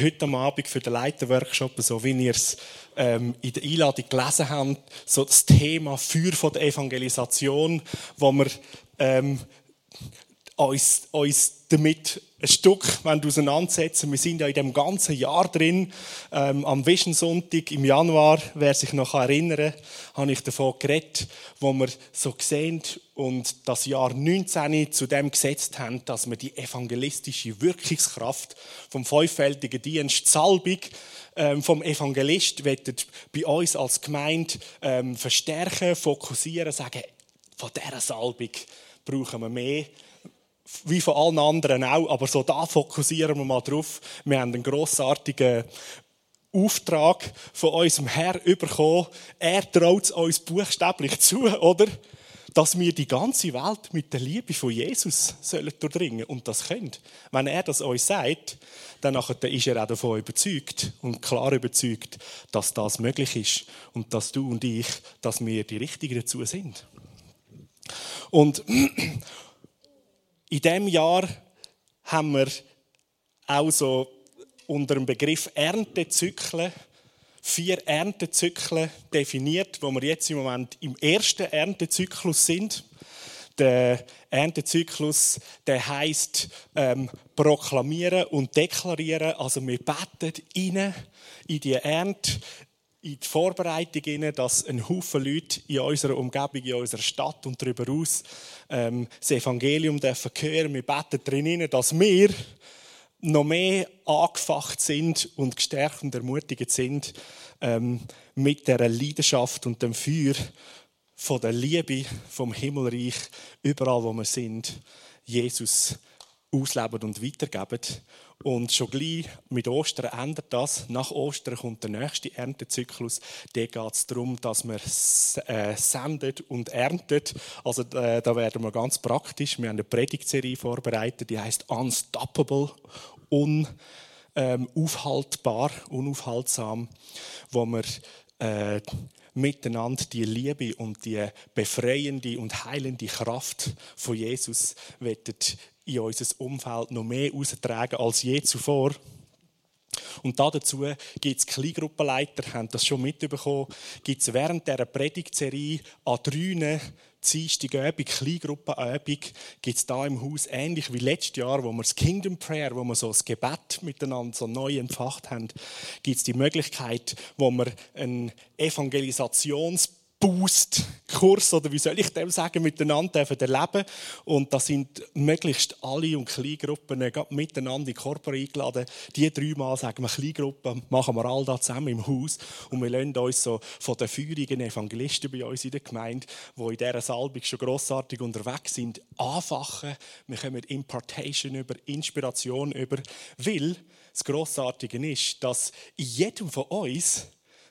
heute am Abend für den Leiterworkshop, so wie ihr es ähm, in der Einladung gelesen habt, so das Thema Feuer von der Evangelisation, wo wir ähm, uns, uns damit ein Stück auseinandersetzen. Wir sind ja in dem ganzen Jahr drin. Ähm, am Vision Sonntag im Januar, wer sich noch erinnern kann, habe ich davon geredet, wo wir so sehen und das Jahr 19 zu dem gesetzt haben, dass wir die evangelistische Wirkungskraft vom fünffältigen Dienst Salbung ähm, vom Evangelist bei uns als Gemeinde ähm, verstärken, fokussieren, sagen, von dieser Salbung brauchen wir mehr wie von allen anderen auch, aber so da fokussieren wir mal drauf. Wir haben einen grossartigen Auftrag von unserem Herr bekommen. Er traut es uns buchstäblich zu, oder? Dass wir die ganze Welt mit der Liebe von Jesus sollen durchdringen und das können. Wenn er das uns sagt, dann ist er auch davon überzeugt und klar überzeugt, dass das möglich ist und dass du und ich, dass wir die Richtigen dazu sind. Und in diesem Jahr haben wir auch so unter dem Begriff Erntezyklen vier Erntezyklen definiert, wo wir jetzt im Moment im ersten Erntezyklus sind. Der Erntezyklus, der heißt ähm, proklamieren und deklarieren. Also wir beten rein in die Ernte, in die Vorbereitung, dass ein Haufen Leute in unserer Umgebung, in unserer Stadt und darüber hinaus ähm, das Evangelium dürfen hören. Wir beten darin, dass wir noch mehr angefacht sind und gestärkt und ermutigt sind ähm, mit der Leidenschaft und dem Feuer von der Liebe vom Himmelreich überall, wo wir sind, Jesus ausleben und weitergeben. Und schon gleich mit Ostern ändert das. Nach Ostern kommt der nächste Erntezyklus. Da geht es darum, dass man äh, sendet und erntet. Also äh, da werden wir ganz praktisch. Wir haben eine Predigtserie vorbereitet, die heißt Unstoppable, unaufhaltbar, ähm, unaufhaltsam, wo wir äh, miteinander die Liebe und die befreiende und heilende Kraft von Jesus in unser Umfeld noch mehr austragen als je zuvor. Und dazu gibt es Kleingruppenleiter, haben das schon mitbekommen, gibt es während dieser Predigtserie an drei Dienstagabend, Kleingruppenabend, gibt es da im Haus, ähnlich wie letztes Jahr, wo wir das Kingdom Prayer, wo wir so das Gebet miteinander so neu empfacht haben, gibt es die Möglichkeit, wo wir einen Evangelisations Boost-Kurs oder wie soll ich dem sagen, miteinander erleben Und da sind möglichst alle und Kleingruppen miteinander in Körper eingeladen. Die dreimal sagen wir Kleingruppen, machen wir all das zusammen im Haus und wir lassen uns so von den feurigen Evangelisten bei uns in der Gemeinde, die in dieser Salbung schon grossartig unterwegs sind, anfachen. Wir kommen Impartation über, Inspiration über, weil das Grossartige ist, dass in jedem von uns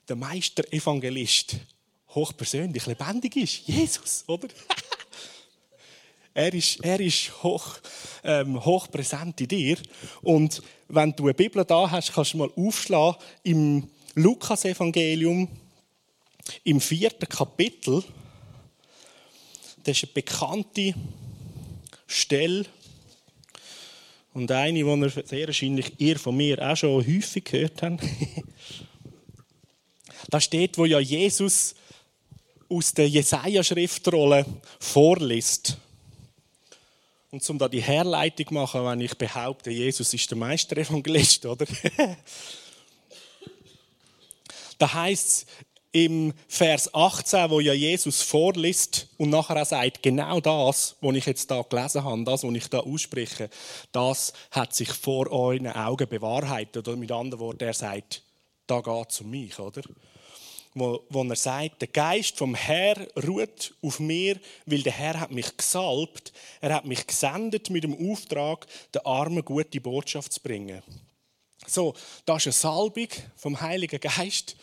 der Meister-Evangelist hochpersönlich, lebendig ist. Jesus, oder? er ist, er ist hoch, ähm, hoch präsent in dir. Und wenn du eine Bibel da hast, kannst du mal aufschlagen im Lukas-Evangelium, im vierten Kapitel. Das ist eine bekannte Stelle. Und eine, die ihr sehr wahrscheinlich ihr von mir auch schon häufig gehört habt. da steht, wo ja Jesus aus der Jesaja-Schriftrolle vorliest. Und um da die Herleitung zu machen, wenn ich behaupte, Jesus ist der Meisterevangelist, oder? da heißt es im Vers 18, wo ja Jesus vorliest und nachher auch sagt, genau das, was ich jetzt da gelesen habe, das, was ich da ausspreche, das hat sich vor euren Augen bewahrheitet. Oder mit anderen Worten, er sagt, da geht es um mich, oder? Wo, wo er sagt, der Geist vom Herr ruht auf mir, weil der Herr hat mich gesalbt, er hat mich gesendet mit dem Auftrag, den Armen gute Botschaft zu bringen. So, das ist eine Salbung vom Heiligen Geist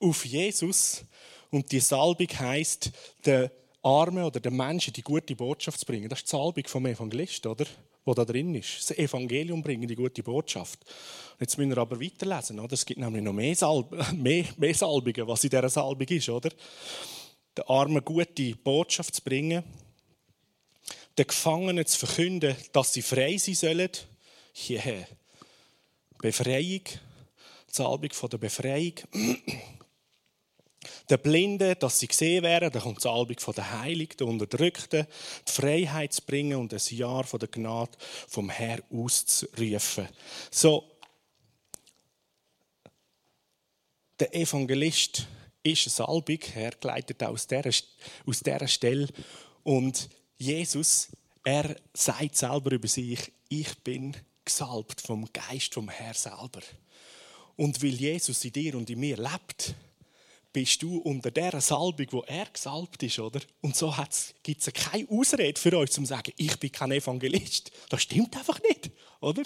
auf Jesus und die Salbung heißt, den Armen oder den Menschen die gute Botschaft zu bringen. Das ist die Salbung vom Evangelist, oder? Wo da drin ist. Das Evangelium bringen, die gute Botschaft. Jetzt müssen wir aber weiterlesen. Oder? Es gibt nämlich noch mehr, Salb mehr, mehr Salbungen, was in dieser Salbung ist. Oder? Den Armen gute Botschaft zu bringen, den Gefangenen zu verkünden, dass sie frei sein sollen. Yeah. Befreiung, die Salbung der Befreiung. Der Blinden, dass sie gesehen werden, dann kommt die Salbung der Heiligen, der Unterdrückten, die Freiheit zu bringen und das Jahr der Gnade vom Herr auszurufen. So, der Evangelist ist eine Salbung, hergeleitet aus dieser, aus dieser Stelle. Und Jesus, er sagt selber über sich, ich bin gesalbt vom Geist vom Herr selber. Und weil Jesus in dir und in mir lebt, bist du unter der Salbung, wo er gesalbt ist, oder? Und so gibt es keine Ausrede für euch, zum zu sagen, ich bin kein Evangelist. Das stimmt einfach nicht, oder?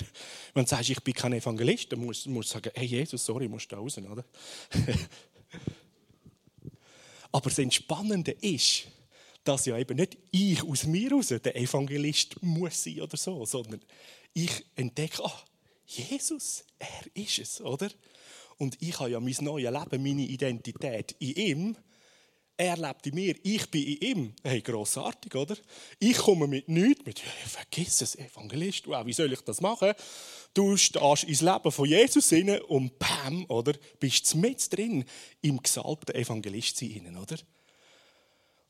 Wenn du sagst, ich bin kein Evangelist, dann musst, du sagen, hey Jesus, sorry, musst da raus, oder? Aber das Entspannende ist, dass ja eben nicht ich aus mir raus der Evangelist muss sein oder so, sondern ich entdecke, ah, Jesus, er ist es, oder? Und ich habe ja mein neues Leben, meine Identität in ihm. Er lebt in mir, ich bin in ihm. Hey, grossartig, oder? Ich komme mit nichts, mit, hey, vergiss es, Evangelist, wow, wie soll ich das machen? Du stehst ins Leben von Jesus hinein und bam, oder? Bist mit drin im gesalbten Evangelist sein, oder?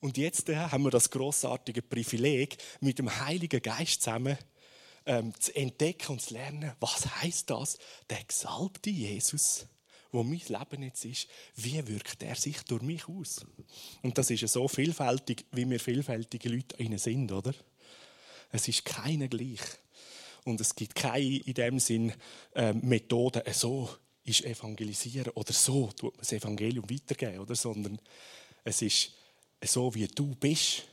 Und jetzt äh, haben wir das grossartige Privileg, mit dem Heiligen Geist zusammen ähm, zu entdecken und zu lernen, was heißt das? Der gesalbte Jesus wo mein Leben jetzt ist, wie wirkt er sich durch mich aus? Und das ist so vielfältig, wie wir vielfältige Leute innen sind, oder? Es ist keiner gleich. Und es gibt keine in dem Sinn äh, Methoden, äh, so ist evangelisieren oder so tut man das Evangelium weitergeben, oder? Sondern es ist so, wie du bist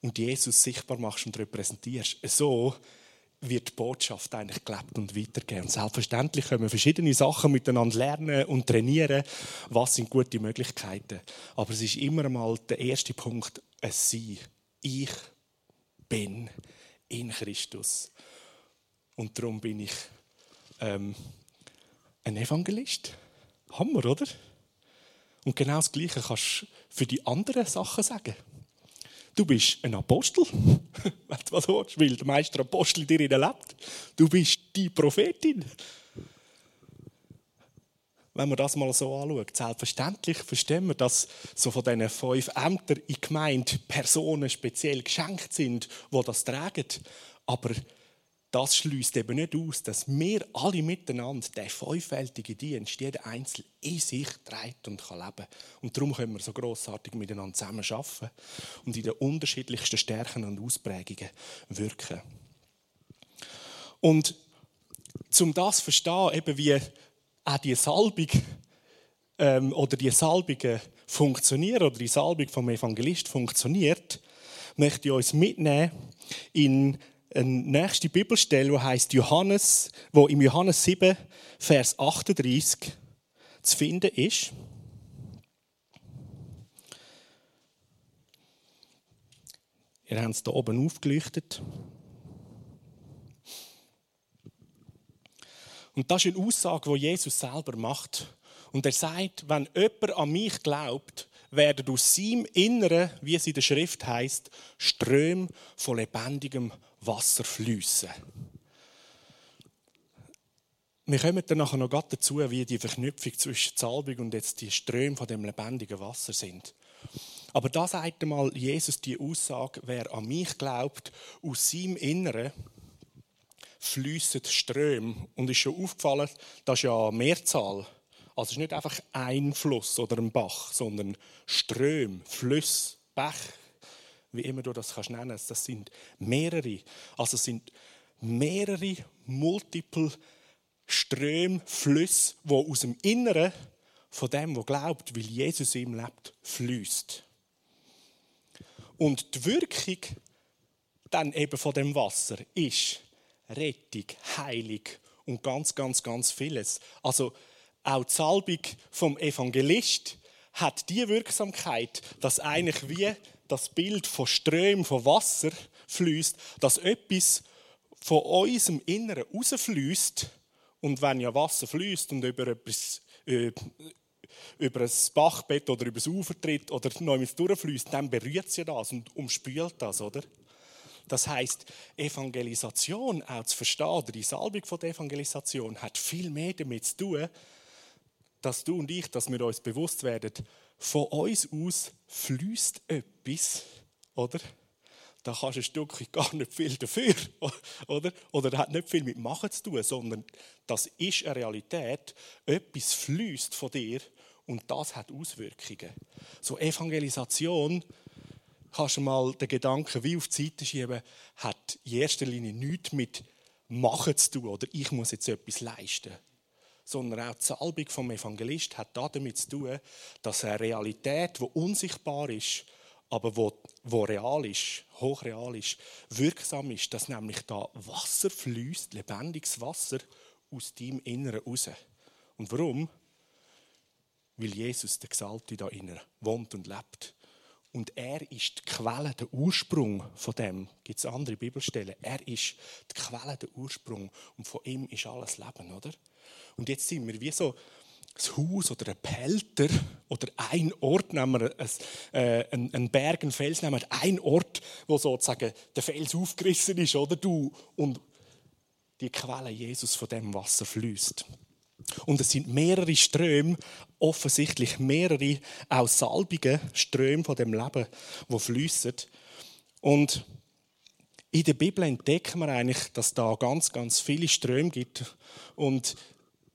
und Jesus sichtbar machst und repräsentierst. So wird die Botschaft eigentlich gelebt und weitergegeben. Und selbstverständlich können wir verschiedene Sachen miteinander lernen und trainieren. Was sind gute Möglichkeiten? Aber es ist immer einmal der erste Punkt, es Sein. Ich bin in Christus. Und darum bin ich ähm, ein Evangelist. Hammer, oder? Und genau das Gleiche kannst du für die anderen Sachen sagen. Du bist ein Apostel, wenn du was willst, weil der Meister Apostel in dir lebt. Du bist die Prophetin. Wenn man das mal so anschaut, selbstverständlich verstehen wir, dass so von diesen fünf Ämtern in Gemeinde Personen speziell geschenkt sind, die das tragen. Aber das schließt eben nicht aus, dass wir alle miteinander den fünffältigen Dienst, jeder Einzelne in sich trägt und kann leben. Und darum können wir so grossartig miteinander zusammen arbeiten und in den unterschiedlichsten Stärken und Ausprägungen wirken. Und zum das zu verstehen, eben wie auch die Salbung ähm, oder die Salbungen funktionieren oder die Salbung vom Evangelist funktioniert, möchte ich uns mitnehmen in eine nächste Bibelstelle, die heißt Johannes, wo im Johannes 7, Vers 38 zu finden ist. Ihr habt es hier oben aufgeleuchtet. Und das ist eine Aussage, die Jesus selber macht. Und er sagt, wenn jemand an mich glaubt, werden aus seinem Inneren, wie es in der Schrift heißt, Ströme von lebendigem Wasser fließen. Wir kommen dann nachher noch dazu, wie die Verknüpfung zwischen Salbung und jetzt die Ströme von dem lebendigen Wasser sind. Aber da sagt einmal Jesus die Aussage, wer an mich glaubt, aus seinem Inneren fließen Ströme. Und ist schon aufgefallen, das ist ja Mehrzahl. Also es ist nicht einfach ein Fluss oder ein Bach, sondern Ströme, Flüsse, Bach, wie immer du das kannst nennen. Das sind mehrere. Also es sind mehrere, multiple Ströme, Flüsse, die aus dem Inneren von dem, der glaubt, weil Jesus ihm lebt, fließt. Und die Wirkung dann eben von dem Wasser ist Rettung, Heilung und ganz, ganz, ganz vieles. Also auch die Salbung vom Evangelist hat die Wirksamkeit, dass eigentlich wie das Bild von Strömen von Wasser fließt, dass etwas von unserem Inneren rausfließt und wenn ja Wasser fließt und über etwas äh, über ein Bachbett oder über das Ufer tritt oder mit durchfließt, dann berührt sie das und umspült das, oder? Das heißt, Evangelisation auch zu verstehen, oder die Salbung von der Evangelisation hat viel mehr damit zu tun, dass du und ich, dass wir uns bewusst werden, von uns aus fließt etwas, oder? Da kannst du ein Stück gar nicht viel dafür, oder? Oder hat nicht viel mit Machen zu tun, sondern das ist eine Realität. Etwas fließt von dir und das hat Auswirkungen. So Evangelisation kannst du mal den Gedanken wie auf die Seite schieben, hat in erster Linie nichts mit Machen zu tun oder ich muss jetzt etwas leisten. Sondern auch die Salbung vom Evangelist hat damit zu tun, dass eine Realität, die unsichtbar ist, aber wo, wo real ist, hochreal ist, wirksam ist, dass nämlich da Wasser fließt, lebendiges Wasser aus deinem Inneren raus. Und warum? Weil Jesus, der Gesalbte, da innen wohnt und lebt. Und er ist die Quelle, der Ursprung von dem. Gibt es andere Bibelstellen? Er ist die Quelle, der Ursprung. Und von ihm ist alles Leben, oder? Und jetzt sind wir wie so ein Haus oder ein Pelter oder ein Ort, nehmen wir äh, einen, Berg, einen Fels, nehmen wir ein Ort, wo sozusagen der Fels aufgerissen ist, oder du? Und die Quelle Jesus von dem Wasser fließt. Und es sind mehrere Ströme, offensichtlich mehrere auch salbige Ströme von dem Leben, wo fließen. Und in der Bibel entdecken wir eigentlich, dass da ganz, ganz viele Ströme gibt. Und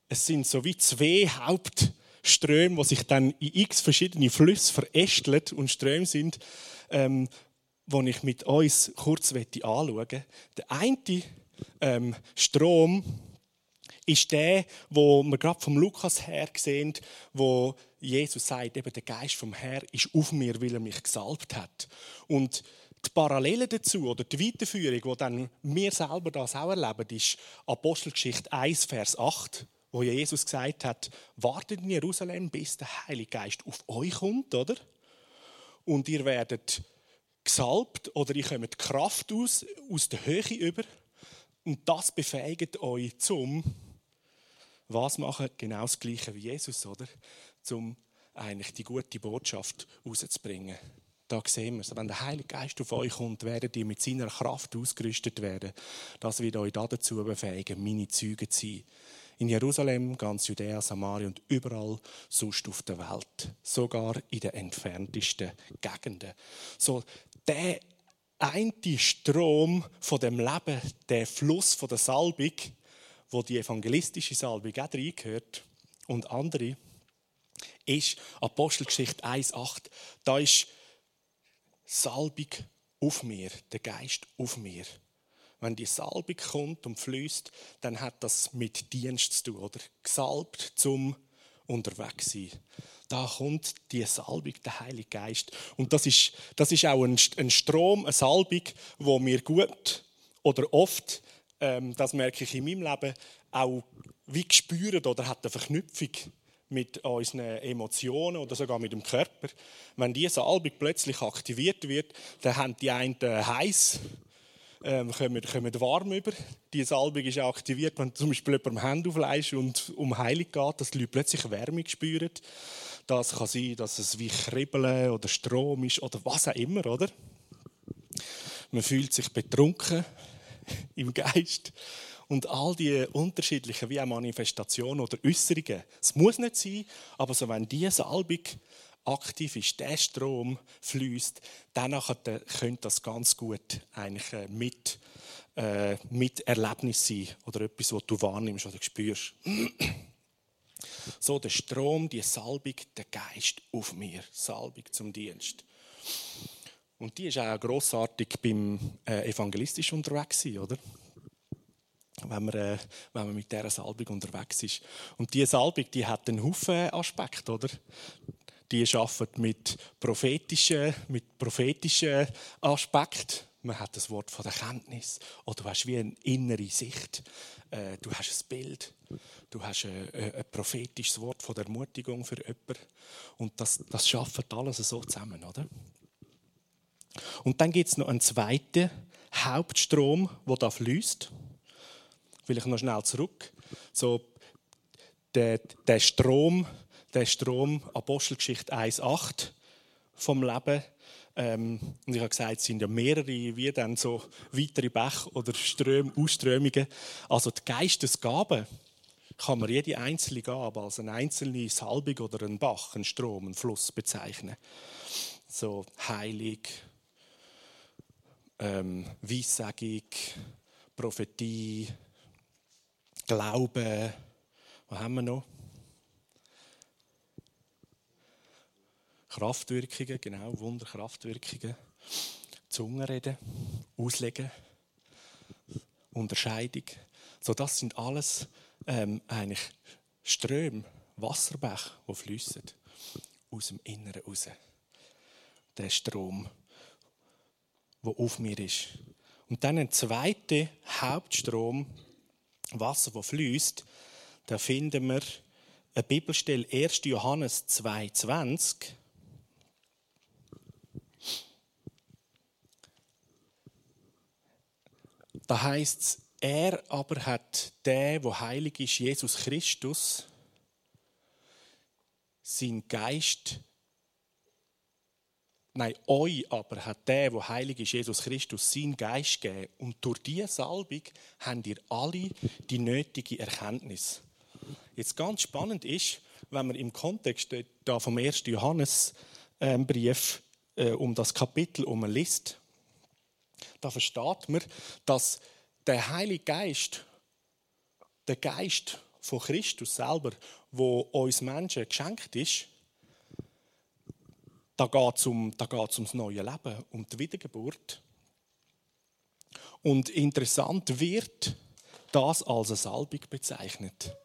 es sind so wie zwei Hauptströme, die sich dann in x verschiedene Flüsse verästeln und Ströme sind, ähm, die ich mit uns kurz anschauen möchte. Der eine ähm, Strom ist der, wo wir gerade vom Lukas her sehen, wo Jesus sagt, eben der Geist vom Herr ist auf mir, weil er mich gesalbt hat. Und die Parallele dazu oder die Weiterführung, wo dann wir selber das auch erleben, ist Apostelgeschichte 1, Vers 8, wo Jesus gesagt hat, wartet in Jerusalem, bis der Heilige Geist auf euch kommt, oder? Und ihr werdet gesalbt oder ihr kommt Kraft aus, aus der Höhe über. Und das befähigt euch zum was machen? Genau das Gleiche wie Jesus, oder? Um eigentlich die gute Botschaft rauszubringen. Da sehen wir es. Wenn der Heilige Geist auf euch kommt, werdet ihr mit seiner Kraft ausgerüstet werden. Das wird euch dazu befähigen, meine Züge zu sein. In Jerusalem, ganz Judäa, Samaria und überall sonst auf der Welt. Sogar in den entferntesten Gegenden. So, der eine Strom von dem Leben, der Fluss von der Salbung, wo die evangelistische Salbung auch reingehört und andere, ist Apostelgeschichte 1,8. Da ist Salbung auf mir, der Geist auf mir. Wenn die Salbung kommt und fließt, dann hat das mit Dienst zu tun oder gesalbt zum unterwegs sein. Da kommt die Salbung, der Heilige Geist. Und das ist, das ist auch ein, Strom, eine Salbung, wo mir gut oder oft ähm, das merke ich in meinem Leben, auch wie gespürt oder hat eine Verknüpfung mit unseren Emotionen oder sogar mit dem Körper. Wenn diese Salbung plötzlich aktiviert wird, dann haben die einen heiß, ähm, kommen, kommen warm über. Die Salbung ist aktiviert, wenn zum Beispiel jemandem Hand aufleist und um Heilung geht, dass die Leute plötzlich Wärme spüren. Das kann sein, dass es wie Kribbeln oder Strom ist oder was auch immer, oder? Man fühlt sich betrunken, im Geist. Und all die unterschiedlichen wie auch Manifestationen oder Äußerungen, es muss nicht sein, aber so wenn diese Salbung aktiv ist, der Strom fließt, dann könnte das ganz gut eigentlich äh, mit, äh, mit Erlebnis sein oder etwas, was du wahrnimmst oder spürst. so der Strom, die Salbung, der Geist auf mir, Salbung zum Dienst. Und die ist auch grossartig beim äh, evangelistisch unterwegs oder? Wenn man, äh, wenn man mit dieser Salbung unterwegs ist. Und diese Salbung, die hat einen Haufen Aspekte, oder? Die arbeitet mit prophetischen, mit prophetischen Aspekten. Man hat das Wort von der Kenntnis. Oder du hast wie eine innere Sicht. Äh, du hast ein Bild. Du hast ein, ein, prophetisches Wort von der Ermutigung für jemanden. Und das, das schafft alles so zusammen, oder? Und dann gibt es noch einen zweiten Hauptstrom, der da fließt. Will ich noch schnell zurück. So, der, der Strom, der Strom Apostelgeschichte 1,8, vom Leben. Ähm, und ich habe gesagt, es sind ja mehrere, wie dann so weitere Bäche oder Ströme, Ausströmungen. Also die Geistesgaben kann man jede einzelne Gabe als eine einzelne Salbung oder einen Bach, einen Strom, einen Fluss bezeichnen. So heilig, ähm, Weissagung, Prophetie, Glaube. Was haben wir noch? Kraftwirkungen, genau, Wunderkraftwirkungen. Zungenreden, Auslegen, Unterscheidung. So, das sind alles ähm, eigentlich Ströme, Wasserbäche, die fließen aus dem Inneren raus. Der Strom, der auf mir ist. Und dann ein zweiter Hauptstrom, Wasser, das fließt, da finden wir eine Bibelstelle 1. Johannes 2,20. Da heißt es, er aber hat der, wo heilig ist, Jesus Christus, sein Geist, nein, euch aber hat der, wo heilig ist, Jesus Christus, sein Geist gegeben. Und durch diese Salbung habt ihr alle die nötige Erkenntnis. Jetzt ganz spannend ist, wenn man im Kontext da vom 1. Johannesbrief äh, um das Kapitel liest, da versteht man, dass der Heilige Geist, der Geist von Christus selber, wo uns Menschen geschenkt ist, da geht es um, ums neue Leben, um die Wiedergeburt. Und interessant wird das als eine Salbung bezeichnet.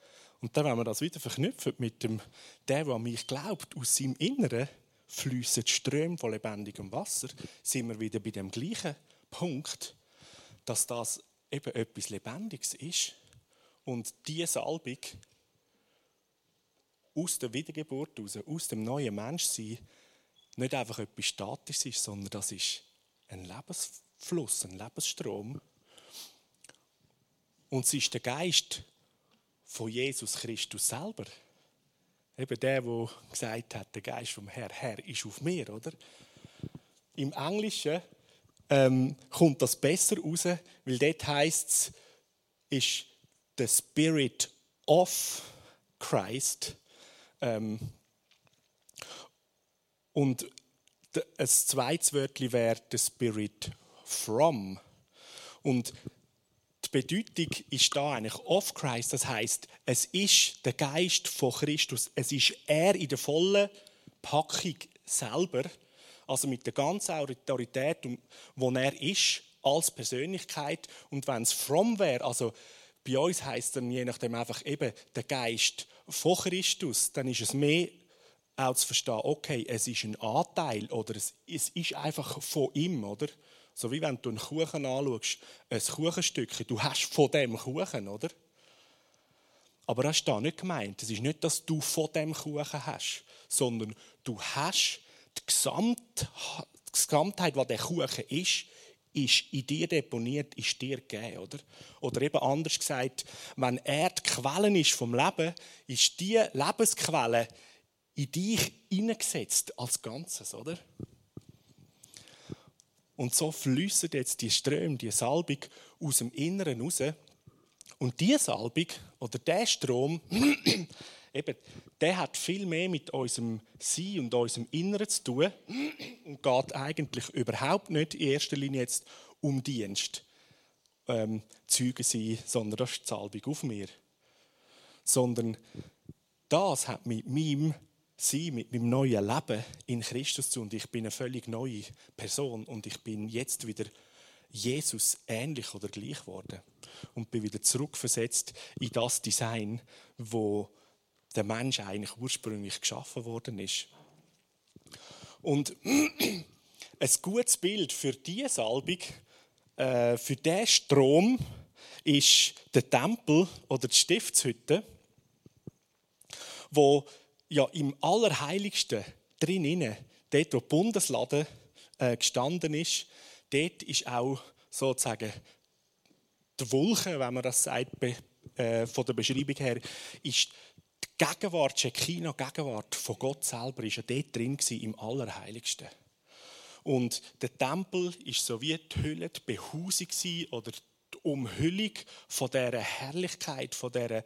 Und dann, wenn man das wieder verknüpft mit dem, der, der an mich glaubt, aus seinem Inneren fließen Ströme von lebendigem Wasser, sind wir wieder bei dem gleichen Punkt, dass das eben etwas Lebendiges ist und diese Salbung aus der Wiedergeburt heraus, aus dem neuen Menschsein, nicht einfach etwas Statisches ist, sondern das ist ein Lebensfluss, ein Lebensstrom. Und es ist der Geist von Jesus Christus selber. Eben der, der gesagt hat, der Geist vom Herr, Herr ist auf mir, oder? Im Englischen ähm, kommt das besser raus, weil dort heißt es, ist the Spirit of Christ. Ähm, und ein zweites Wörtchen wäre the Spirit from. Und die Bedeutung ist da eigentlich of Christ, das heißt, es ist der Geist von Christus, es ist er in der vollen Packung selber also mit der ganzen Autorität, wo er ist, als Persönlichkeit. Und wenn es from wäre, also bei uns heißt dann je nachdem einfach eben der Geist von Christus, dann ist es mehr auch zu verstehen, okay, es ist ein Anteil oder es, es ist einfach von ihm, oder? So wie wenn du einen Kuchen anschaust, ein Kuchenstückchen, du hast von dem Kuchen, oder? Aber das ist da nicht gemeint. Es ist nicht, dass du von dem Kuchen hast, sondern du hast die, Gesamt, die Gesamtheit, was der Kuchen ist, ist in dir deponiert, ist dir gegeben, oder? Oder eben anders gesagt, wenn er die Quelle ist vom Leben, ist die Lebensquelle in dich hineingesetzt als Ganzes, oder? Und so fließen jetzt die Ströme, die Salbung aus dem Inneren raus. Und diese Salbung oder der Strom eben, der hat viel mehr mit unserem Sein und unserem Inneren zu tun und geht eigentlich überhaupt nicht in erster Linie jetzt um Dienst, ähm, Zeugen sein, sondern das ist die Salbung auf mir. Sondern das hat mit meinem Sein, mit meinem neuen Leben in Christus zu und ich bin eine völlig neue Person und ich bin jetzt wieder Jesus ähnlich oder gleich geworden und bin wieder zurückversetzt in das Design, wo der Mensch eigentlich ursprünglich geschaffen worden ist. Und ein gutes Bild für diese Salbung, äh, für diesen Strom, ist der Tempel oder die Stiftshütte, wo ja im Allerheiligsten drinnen, dort wo der Bundeslade äh, gestanden ist, dort ist auch sozusagen die Wolke, wenn man das sagt, äh, von der Beschreibung her, ist Gegenwart, Shekinah, Gegenwart von Gott selber, ist ja dort drin im Allerheiligsten. Und der Tempel ist so wie die Hülle, die Behausung oder die Umhüllung von dieser Herrlichkeit, von dieser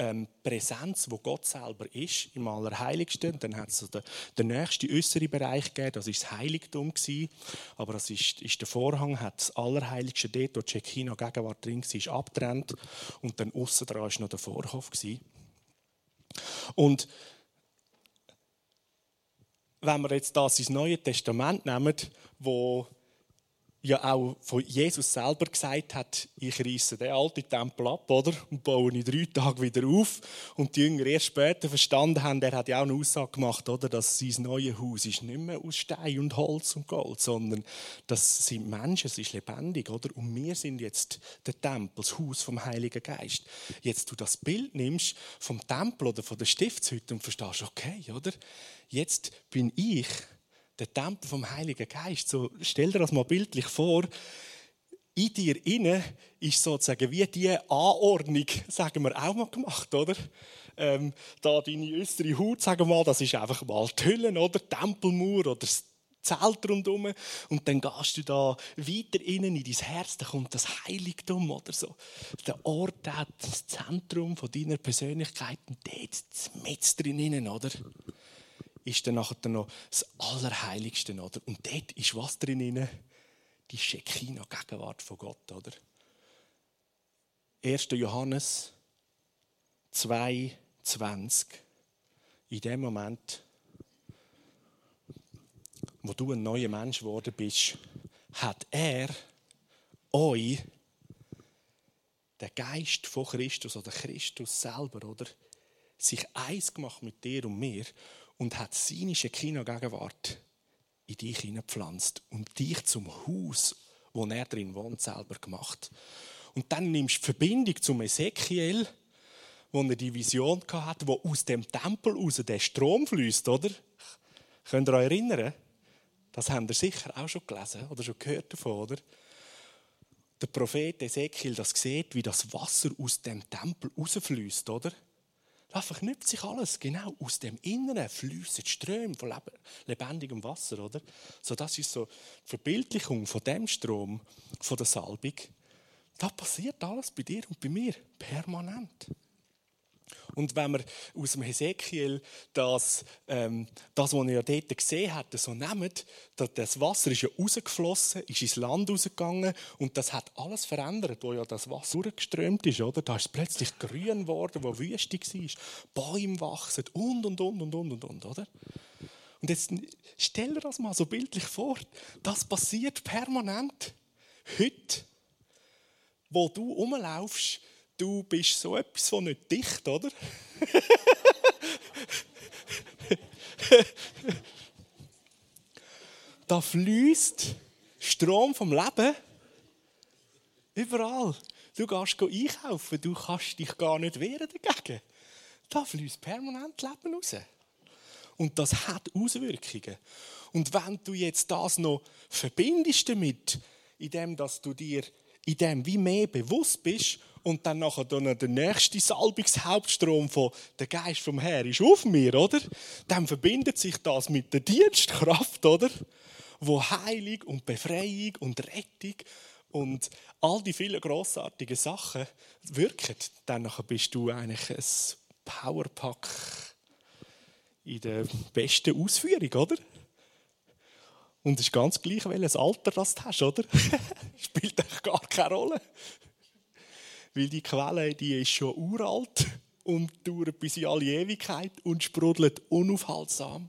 ähm, Präsenz, wo Gott selber ist, im Allerheiligsten. Dann hat es so den, den nächsten äußeren Bereich gegeben, das ist das Heiligtum gewesen. Aber das ist, ist der Vorhang, hat das Allerheiligste dort, wo die Shekinah Gegenwart drin war, abgetrennt. Und dann außen dran war noch der Vorhof. Gewesen. Und wenn wir jetzt das ins Neue Testament nehmen, wo ja auch von Jesus selber gesagt hat, ich reiße den alten Tempel ab, oder? Und baue ihn drei Tage wieder auf. Und die Jünger erst später verstanden haben, er hat ja auch eine Aussage gemacht, oder? Dass sein neues Haus ist nicht mehr aus Stein und Holz und Gold, sondern das sind Menschen, es ist lebendig, oder? Und wir sind jetzt der Tempel, das Haus vom Heiligen Geist. Jetzt du das Bild nimmst vom Tempel oder von der Stiftshütte und verstehst, okay, oder? Jetzt bin ich der Tempel vom Heiligen Geist. So, stell dir das mal bildlich vor. In dir inne ist sozusagen wie die Anordnung, sagen wir auch mal gemacht, oder? Ähm, da deine äußere Haut, sagen wir mal, das ist einfach mal die Hülle, oder? Die Tempelmauer oder das Zelt rundherum. Und dann gehst du da weiter innen in dein Herz, da kommt das Heiligtum oder so. Der Ort, das Zentrum von deiner Persönlichkeit, und dort mit drinnen, oder? Ist dann nachher noch das Allerheiligste. Oder? Und dort ist was drin? Die Shekinah, Gegenwart von Gott. Oder? 1. Johannes 2, 20. In dem Moment, wo du ein neuer Mensch geworden bist, hat er euch den Geist von Christus oder Christus selber oder sich eins gemacht mit dir und mir und hat seine Shekinah-Gegenwart in dich hineingepflanzt und dich zum Haus, wo er drin wohnt, selber gemacht. Und dann nimmst du die Verbindung zum Ezekiel, wo er die Vision hatte, wo aus dem Tempel raus der Strom fließt, oder? Könnt ihr euch erinnern? Das habt ihr sicher auch schon gelesen oder schon gehört davon, oder? Der Prophet Ezekiel das sieht, wie das Wasser aus dem Tempel rausfließt, oder? Da verknüpft sich alles. Genau aus dem Inneren fließen Ströme von lebendigem Wasser, oder? So, das ist so die Verbildlichung von dem Strom, von der Salbung. Da passiert alles bei dir und bei mir permanent. Und wenn wir aus dem Hesekiel das, ähm, das, was ja dort gesehen hat, so nehmen, das Wasser ist ja rausgeflossen, ist ins Land rausgegangen und das hat alles verändert, wo ja das Wasser durchgeströmt ist, oder? Da ist es plötzlich grün geworden, wo Wüste war, Bäume wachsen und, und, und, und, und, und, und, oder? Und jetzt stell dir das mal so bildlich vor, das passiert permanent. Heute, wo du rumlaufst, du bist so etwas von nicht dicht, oder? da fließt Strom vom Leben überall. Du gehst einkaufen, du kannst dich gar nicht wehren dagegen. Da fließt permanent Leben raus. Und das hat Auswirkungen. Und wenn du jetzt das noch verbindest damit, indem dass du dir in dem wie mehr bewusst bist und dann nachher dann der nächste Salbungshauptstrom von der Geist vom Herr ist auf mir, oder? Dann verbindet sich das mit der Dienstkraft, oder? Wo Heilung und Befreiung und Rettung und all die vielen grossartigen Sachen wirken. Dann nachher bist du eigentlich ein Powerpack in der besten Ausführung, oder? Und es ist ganz gleich, welches Alter das du hast, oder? Spielt eigentlich gar keine Rolle. Weil die Quelle, die ist schon uralt und dauert bis in alle Ewigkeit und sprudelt unaufhaltsam.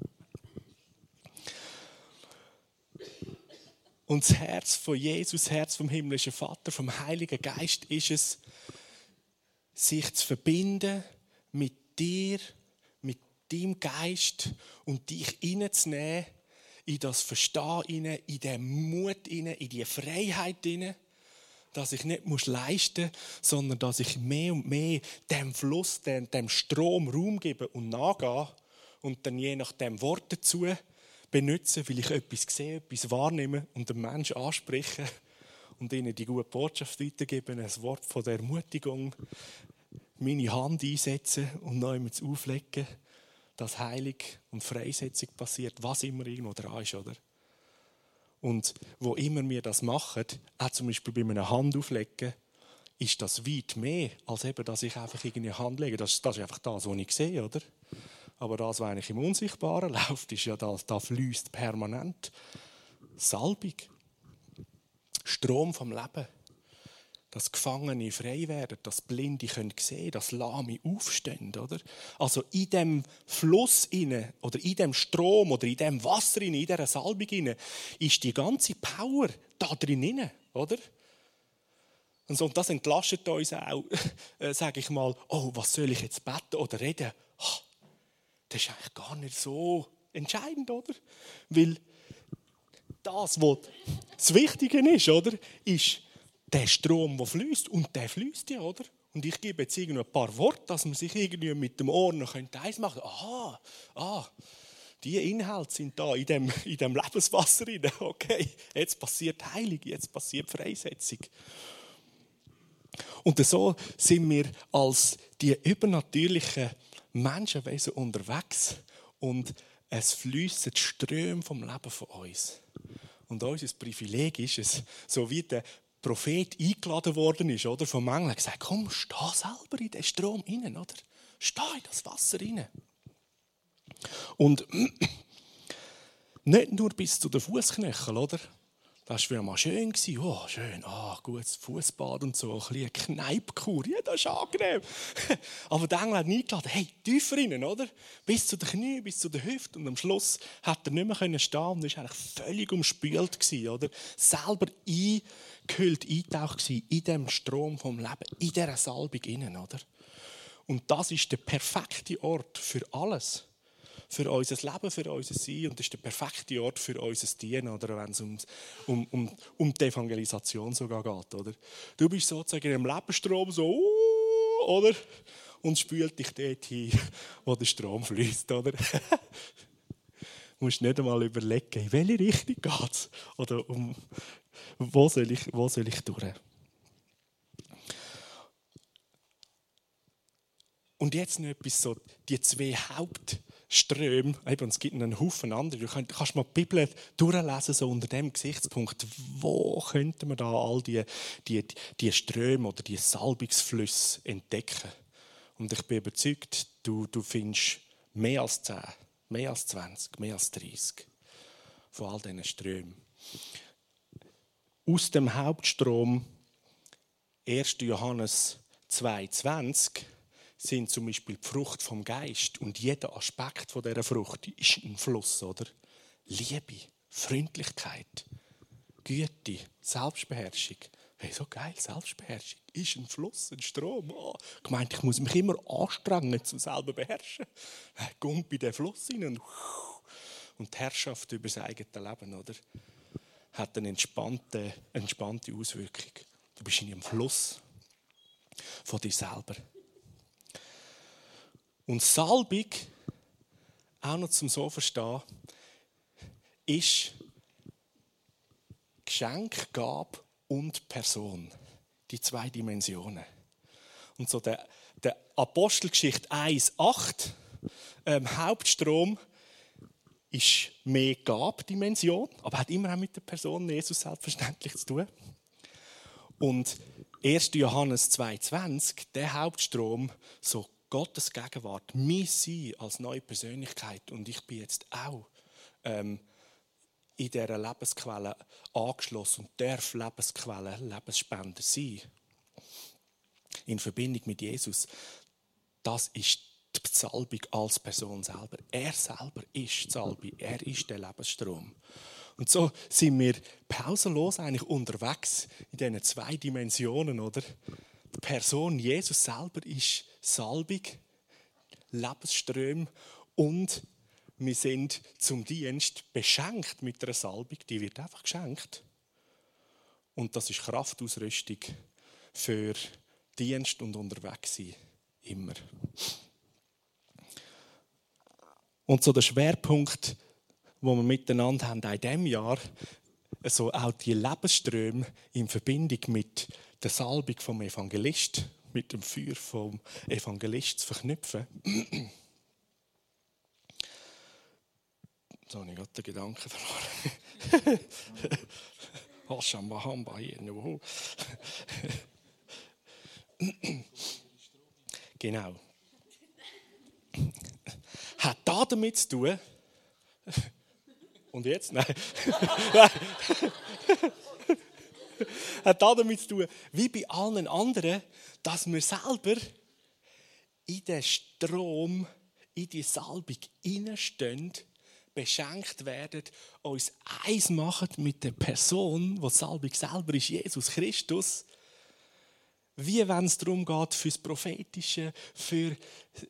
Und das Herz von Jesus, das Herz vom himmlischen Vater, vom Heiligen Geist ist es, sich zu verbinden mit dir, mit deinem Geist und dich reinzunehmen in das Verstehen, in den Mut, in die Freiheit, dass ich nicht muss leisten muss, sondern dass ich mehr und mehr dem Fluss, dem, dem Strom Raum gebe und nachgehe und dann je nach dem Wort dazu benutze, weil ich etwas sehe, etwas wahrnehme und den Menschen anspreche und ihnen die gute Botschaft weitergeben, ein Wort von der Ermutigung, meine Hand einsetzen und noch einmal auflegen, dass heilig und Freisetzung passiert, was immer irgendwo dran ist, oder? Und wo immer wir das machen, auch zum Beispiel bei einer Hand auflegen, ist das weit mehr, als eben, dass ich einfach irgendeine Hand lege. Das, das ist einfach das, was ich sehe, oder? Aber das, was eigentlich im Unsichtbaren läuft, ist ja das, da fließt permanent Salbung. Strom vom Leben. Dass Gefangene frei werden, dass Blinde können sehen, dass Lahme aufstehen, oder? Also in dem Fluss inne oder in dem Strom oder in dem Wasser inne, in dieser Salbung inne, ist die ganze Power da drin inne, oder? Und, so, und das entlastet uns auch, äh, sage ich mal, oh, was soll ich jetzt beten oder reden? Oh, das ist eigentlich gar nicht so entscheidend, oder? Weil das, was das Wichtige ist, oder, ist der Strom, der fließt. Und der fließt ja, oder? Und ich gebe jetzt irgendwie ein paar Worte, dass man sich irgendwie mit dem Ohr noch eins machen könnte. Aha, ah, die Inhalte sind da in dem, in dem Lebenswasser drin. Okay, jetzt passiert Heilung, jetzt passiert Freisetzung. Und so sind wir als die übernatürlichen Menschenwesen unterwegs und es fließen Ströme vom Leben von uns. Und unser Privileg ist es, so wie der Prophet eingeladen worden ist, oder, vom Engel, gesagt, komm, steh selber in den Strom rein, oder? Steh in das Wasser rein. Und nicht nur bis zu den Fußknöcheln, oder? Das war mal schön. Oh, schön, ah, gutes Fußbad und so, ein bisschen Kneippkur. Ja, das ist angenehm. Aber der Engel hat eingeladen, hey, tiefer rein, oder? Bis zu den Knien, bis zu den Hüften. Und am Schluss hat er nicht mehr stehen und war eigentlich völlig umspült, oder? Selber eingehüllt, eingetaucht in dem Strom vom Leben, in dieser Salbung innen, oder? Und das ist der perfekte Ort für alles für unser Leben, für unser Sein und das ist der perfekte Ort für unser Dienen, oder wenn es um, um, um, um die Evangelisation sogar geht. Oder? Du bist sozusagen einem Lebensstrom so, uh, oder? Und spült dich dort hin, wo der Strom fließt, oder? du musst nicht einmal überlegen, in welche Richtung geht es, oder um, wo, soll ich, wo soll ich durch. Und jetzt noch etwas so, die zwei Haupt- Ströme, eben, es gibt einen Haufen andere. Du kannst, mal die Bibel durchlesen, so unter dem Gesichtspunkt, wo könnte man da all die, die, die Ströme oder die Salbungsflüsse entdecken. Und ich bin überzeugt, du, du findest mehr als 10, mehr als 20, mehr als 30 von all diesen Strömen. Aus dem Hauptstrom 1. Johannes 2,20 sind zum Beispiel die Frucht vom Geist. Und jeder Aspekt von dieser Frucht ist ein Fluss, oder? Liebe, Freundlichkeit, Güte, Selbstbeherrschung. Hey, so geil, Selbstbeherrschung ist ein Fluss, ein Strom. Oh, ich meinte, ich muss mich immer anstrengen, zum selber beherrschen. Kommt bei den Fluss rein und, und die Herrschaft über das eigene Leben, oder? Hat eine entspannte, entspannte Auswirkung. Du bist in einem Fluss von dir selber. Und Salbung, auch noch zum so verstehen, ist Geschenk, Gab und Person. Die zwei Dimensionen. Und so der, der Apostelgeschichte 1,8 ähm, Hauptstrom ist mehr Gabdimension, aber hat immer auch mit der Person Jesus selbstverständlich zu tun. Und 1. Johannes 2,20, der Hauptstrom, so Gottes Gegenwart, mein Sein als neue Persönlichkeit und ich bin jetzt auch ähm, in dieser Lebensquelle angeschlossen und darf Lebensquelle, Lebensspender sein. In Verbindung mit Jesus. Das ist die Salbung als Person selber. Er selber ist die Salbung. Er ist der Lebensstrom. Und so sind wir pausenlos eigentlich unterwegs in diesen zwei Dimensionen, oder? Die Person Jesus selber ist Salbung, Lebensström und wir sind zum Dienst beschenkt mit einer Salbung, die wird einfach geschenkt. Und das ist Kraftausrüstung für Dienst und unterwegs sein. Immer. Und so der Schwerpunkt, wo wir miteinander haben, in diesem Jahr, also auch die Lebensströme in Verbindung mit der Salbung vom Evangelist, mit dem Feuer vom Evangelist zu verknüpfen. So habe ich gerade den Gedanken verloren. Hashamba Hamba hier. Genau. Hat da damit zu tun? Und jetzt? Nein. Hat da damit zu tun, wie bei allen anderen, dass wir selber in den Strom, in die Salbung hineinstehen, beschenkt werden, uns eins machen mit der Person, die Salbung selber ist, Jesus Christus wie wenn es darum geht, fürs Prophetische, für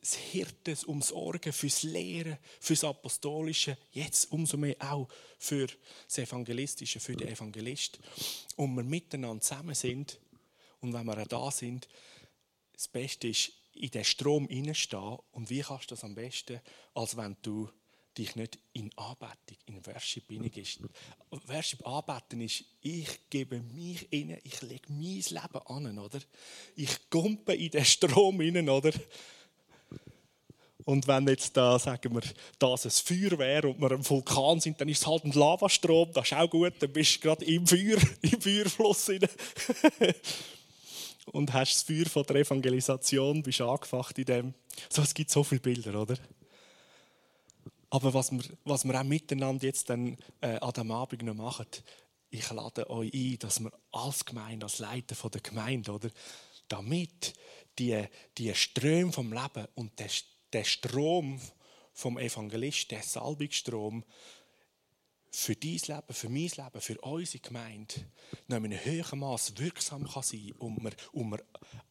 das Hirten, ums Sorgen, fürs Lehren, fürs Apostolische, jetzt umso mehr auch für das Evangelistische, für den Evangelist. Und wir miteinander zusammen sind und wenn wir auch da sind, das Beste ist, in den Strom hineinstehen. Und wie kannst du das am besten, als wenn du dich nicht in Anbetung, in Worship hineingehst. Worship anbeten ist, ich gebe mich inne, ich lege mein Leben an, oder? Ich kumpe in den Strom hinein, oder? Und wenn jetzt da, sagen wir, das ein Feuer wäre und wir im Vulkan sind, dann ist es halt ein Lavastrom, das ist auch gut, dann bist du gerade im Feuer, im Feuerfluss hinein. und hast das Feuer von der Evangelisation, bist angefacht in dem. So, es gibt so viele Bilder, oder? Aber was wir, was wir auch miteinander jetzt dann, äh, an diesem Abend noch machen, ich lade euch ein, dass wir als Gemeinde, als Leiter der Gemeinde, oder, damit die, die Ströme vom Leben und der, der Strom vom Evangelist, der Salbungsstrom, für dein Leben, für mein Leben, für unsere Gemeinde noch in einem höheren Maß wirksam kann sein kann und wir, und wir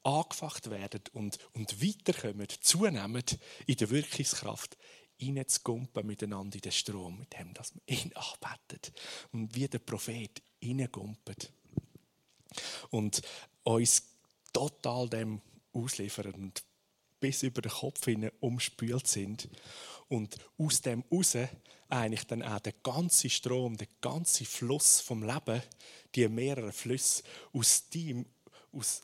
angefacht werden und, und weiterkommen, zunehmen in der Wirkungskraft, reinzugumpen miteinander in den Strom, mit dem, dass man ihn anbetet. Und wie der Prophet reingumpet. Und uns total dem ausliefern und bis über den Kopf hinein umspült sind. Und aus dem raus eigentlich dann auch der ganze Strom, der ganze Fluss vom Leben, die mehreren Flüsse aus dem, aus,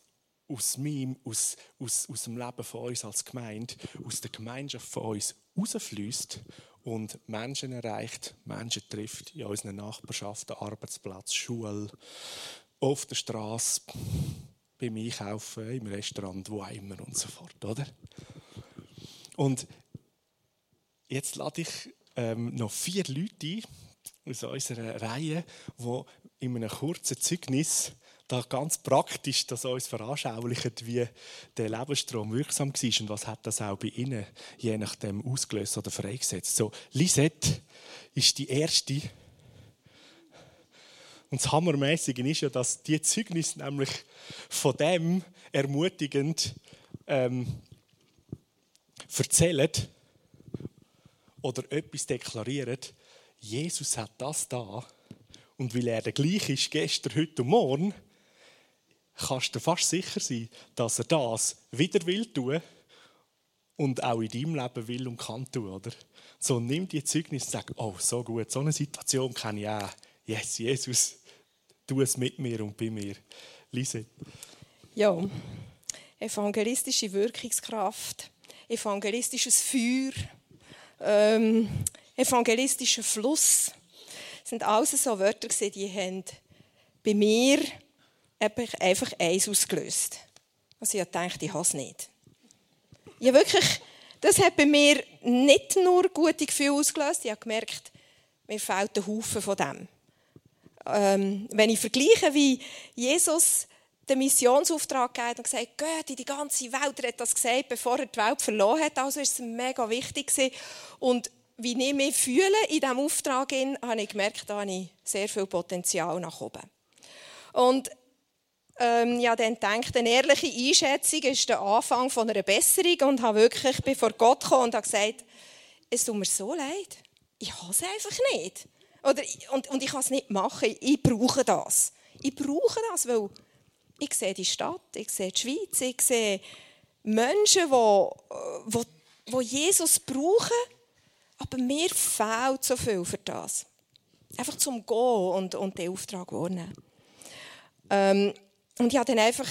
aus meinem, aus, aus, aus dem Leben von uns als Gemeinde, aus der Gemeinschaft von uns rausfließt und Menschen erreicht, Menschen trifft in unseren Nachbarschaften, Arbeitsplatz, Schule, auf der Straße, beim Einkaufen, im Restaurant, wo auch immer und so fort, oder? Und jetzt lade ich ähm, noch vier Leute ein aus unserer Reihe, die in einem kurzen Zeugnis da ganz praktisch das uns veranschaulichen, wie der Lebensstrom wirksam war und was hat das auch bei Ihnen je nachdem ausgelöst oder freigesetzt. So, Lisette ist die erste. Und das Hammermäßige ist ja, dass die Zeugnis nämlich von dem ermutigend ähm, erzählen oder etwas deklarieren. Jesus hat das da und weil er der gleiche ist gestern, heute und morgen, kannst du fast sicher sein, dass er das wieder will tun und auch in deinem Leben will und kann tun, oder? So nimm die Zeugnis und sag, oh, so gut, so eine Situation kenne ich auch. Yes, Jesus, tu es mit mir und bei mir. Lise. Ja, evangelistische Wirkungskraft, evangelistisches Feuer, ähm, evangelistischer Fluss, das sind alles so Wörter, die haben bei mir einfach eins ausgelöst. Also ich dachte, ich habe es nicht. Ja, wirklich, das hat bei mir nicht nur gute Gefühle ausgelöst, ich habe gemerkt, mir fehlt ein Haufen von dem. Ähm, wenn ich vergleiche, wie Jesus den Missionsauftrag gegeben und gesagt geht in die ganze Welt. Er hat das gesagt, bevor er die Welt verloren hat. Also ist es mega wichtig Und wie ich mich fühle in diesem Auftrag, habe ich gemerkt, da habe ich sehr viel Potenzial nach oben. Und ähm, ja, dann denkt, eine ehrliche Einschätzung ist der Anfang von einer Besserung und habe wirklich bin vor Gott gekommen und habe gesagt, es tut mir so leid, ich habe es einfach nicht. Oder, und, und ich kann es nicht machen, ich brauche das. Ich brauche das, weil ich sehe die Stadt, ich sehe die Schweiz, ich sehe Menschen, die, die, die Jesus brauchen, aber mir fehlt so viel für das. Einfach zum Gehen und, und den Auftrag wahrnehmen. Ähm, und ich habe dann einfach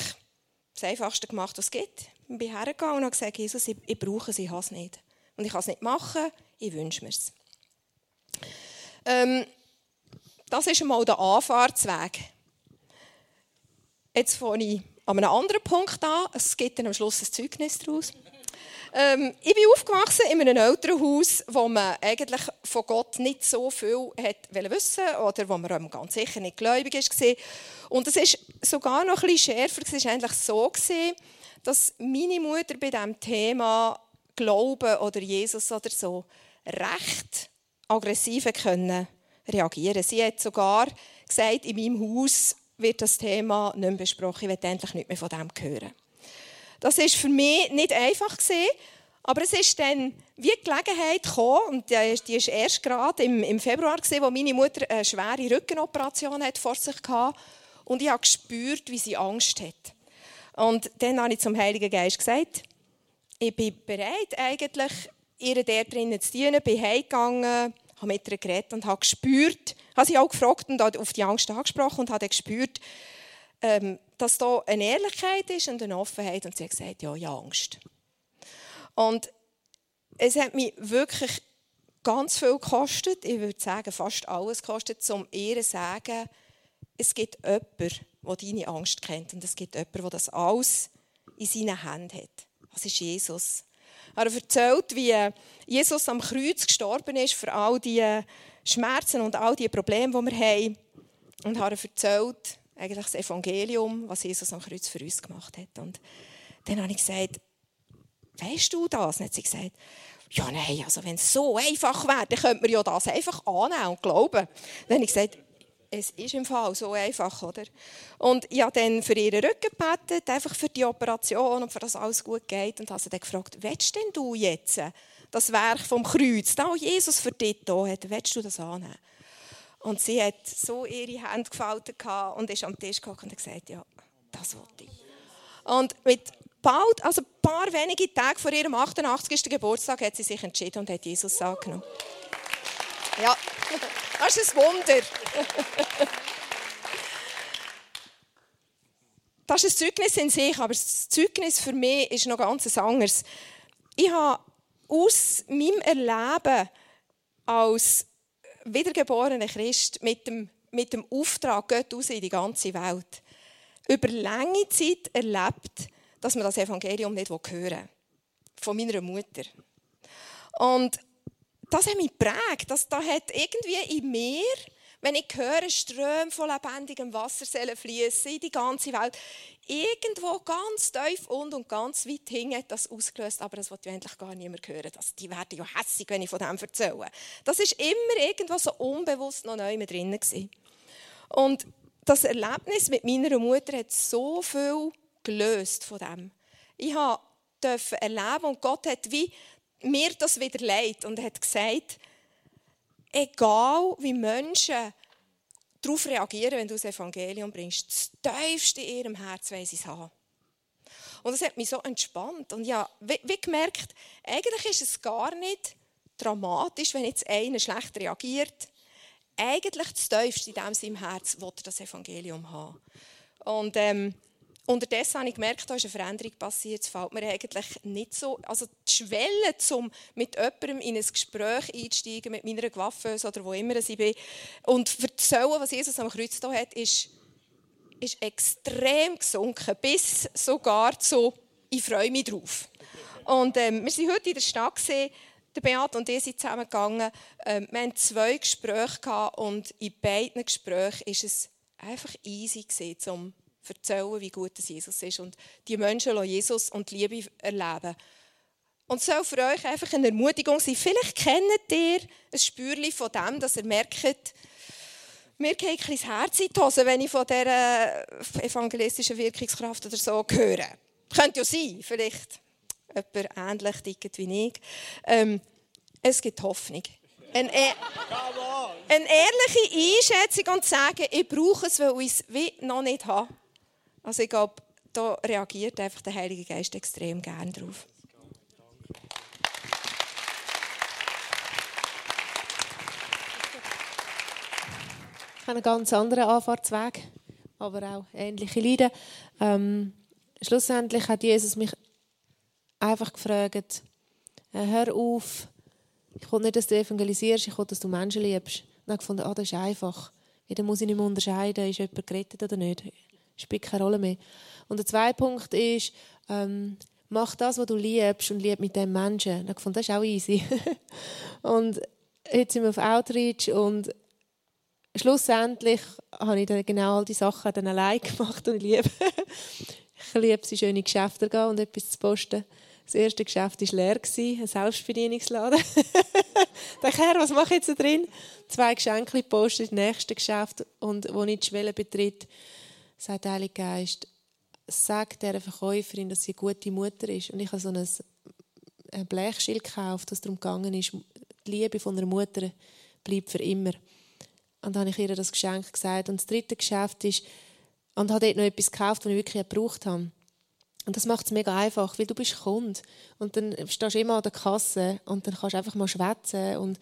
das Einfachste gemacht, was es gibt. Ich bin hergegangen und habe gesagt, Jesus, ich, ich brauche es, ich habe es nicht. Und ich kann es nicht machen, ich wünsche mir es. Ähm, das ist einmal der Anfahrtsweg. Jetzt fange ich an einem anderen Punkt an. Es gibt dann am Schluss ein Zeugnis daraus. Ähm, ich bin aufgewachsen in einem Elternhaus, wo man eigentlich von Gott nicht so viel hat wissen oder wo man ganz sicher nicht gläubig war. Und es ist sogar noch ein bisschen schärfer. Es war eigentlich so, dass meine Mutter bei diesem Thema Glauben oder Jesus oder so recht aggressiv können reagieren. Sie hat sogar gesagt, in meinem Haus wird das Thema nicht mehr besprochen. Ich will endlich nicht mehr von dem hören. Das war für mich nicht einfach aber es ist dann wie die Gelegenheit gekommen, und die war erst gerade im, Februar, gewesen, wo meine Mutter eine schwere Rückenoperation hat vor sich hatte. Und ich habe gespürt, wie sie Angst hat. Und dann habe ich zum Heiligen Geist gesagt, ich bin bereit, eigentlich ihr dort drinnen zu dienen, bin heimgegangen, habe mit ihr geredet und habe gespürt, habe sie auch gefragt und auf die Angst angesprochen und habe gespürt, ähm, dass da eine Ehrlichkeit ist und eine Offenheit. Und sie hat gesagt, ja, ich habe Angst. Und es hat mich wirklich ganz viel gekostet. Ich würde sagen, fast alles gekostet, um ihr zu sagen, es gibt jemanden, der deine Angst kennt. Und es gibt jemanden, der das alles in seinen Händen hat. Das ist Jesus. Er erzählt, wie Jesus am Kreuz gestorben ist für all die Schmerzen und all die Probleme, die wir haben. Und er erzählt, eigentlich das Evangelium, was Jesus am Kreuz für uns gemacht hat. Und dann habe ich gesagt, weißt du das? Und hat sie gesagt, ja, nein, also wenn es so einfach wäre, dann könnte man ja das einfach annehmen und glauben. Dann habe ich gesagt, es ist im Fall so einfach, oder? Und ich habe dann für ihren Rücken gebetet, einfach für die Operation und für das alles gut geht. Und habe sie dann gefragt, willst denn du jetzt das Werk vom Kreuz, das Jesus für dich da hat, willst du das annehmen? Und sie hat so ihre Hände gefaltet und ist am Tisch gekommen und hat gesagt, ja, das wollte ich. Und mit bald, also ein paar wenige Tage vor ihrem 88. Geburtstag hat sie sich entschieden und hat Jesus angenommen. Ja, das ist ein Wunder. Das ist ein Zeugnis in sich, aber das Zeugnis für mich ist noch ganz anderes. Ich habe aus meinem Erleben als wiedergeborener Christ mit dem, mit dem Auftrag, geht raus in die ganze Welt, über lange Zeit erlebt, dass man das Evangelium nicht hören will. Von meiner Mutter. Und das hat mich geprägt. Das, das hat irgendwie in mir, wenn ich höre, Ströme von lebendigem Wasser fließen in die ganze Welt, irgendwo ganz tief und und ganz weit hinten hat das ausgelöst, aber das wollte ich eigentlich gar niemand hören. Das, die werden ja hässig, wenn ich von dem erzähle. Das ist immer irgendwo so unbewusst noch neu mit drin gewesen. Und das Erlebnis mit meiner Mutter hat so viel gelöst von dem. Ich durfte erleben und Gott hat wie mir das wieder leid und hat gesagt, egal wie Menschen darauf reagieren, wenn du das Evangelium bringst, das tiefste in ihrem Herz wollen sie es haben. Und das hat mich so entspannt. Und ja, wie, wie gemerkt, eigentlich ist es gar nicht dramatisch, wenn jetzt einer schlecht reagiert. Eigentlich das tiefste in dem seinem Herz will er das Evangelium haben. Und ähm, Unterdessen habe ich gemerkt, da ist eine Veränderung passiert. Es fällt mir eigentlich nicht so. Also die Schwelle, um mit jemandem in ein Gespräch einzusteigen, mit meiner Coiffeuse oder wo immer ich bin, und zu erzählen, was Jesus am Kreuz da hat, ist, ist extrem gesunken. Bis sogar zu, ich freue mich drauf. Und ähm, wir waren heute in der Stadt, gewesen, der Beat und ich sind zusammengegangen. Ähm, wir hatten zwei Gespräche gehabt, und in beiden Gesprächen war es einfach easy, gewesen, um erzählen, wie gut Jesus ist. Und die Menschen lassen Jesus und die Liebe erleben. Und soll für euch einfach eine Ermutigung sein. Vielleicht kennt ihr ein Spürchen von dem, dass ihr merkt, mir geht ein Herz in die Hose, wenn ich von dieser evangelistischen Wirkungskraft oder so höre. Könnte ja sein, vielleicht jemand ähnlich tickt wie ich. Ähm, es gibt Hoffnung. Eine, e eine ehrliche Einschätzung und sagen, ich brauche es, weil ich es noch nicht habe. Also ich glaube, da reagiert einfach der Heilige Geist extrem gern drauf. Ich habe einen ganz anderen Anfahrtsweg, aber auch ähnliche Leiden. Ähm, schlussendlich hat Jesus mich einfach gefragt, äh, hör auf, ich will nicht, dass du evangelisierst, ich will, dass du Menschen liebst. Und ich gefunden, ah, das ist einfach. Dann muss ich nicht mehr unterscheiden, ist jemand gerettet oder nicht. Spielt keine Rolle mehr. Und der zweite Punkt ist, ähm, mach das, was du liebst und lieb mit dem Menschen. Ich gefunden, das ist auch easy. und jetzt sind wir auf Outreach und schlussendlich habe ich dann genau all die Sachen dann allein gemacht und ich liebe, ich liebe es, in schöne Geschäfte gehen und etwas zu posten. Das erste Geschäft war leer, ein Selbstbedienungsladen. ich dachte, was mache ich jetzt da drin? Zwei Geschenke posten, das nächste Geschäft. Und wo ich die Schwelle betritt, sagt der Heilige Geist, sag dieser Verkäuferin, dass sie eine gute Mutter ist. Und ich habe so ein, Blechschild gekauft, das darum gegangen ist, die Liebe von einer Mutter bleibt für immer. Und dann habe ich ihr das Geschenk gesagt. Und das dritte Geschäft ist, und habe dort noch etwas gekauft, das ich wirklich gebraucht habe. Und das macht es mega einfach, weil du bist Kunde. Und dann stehst du immer an der Kasse und dann kannst du einfach mal schwätzen. Und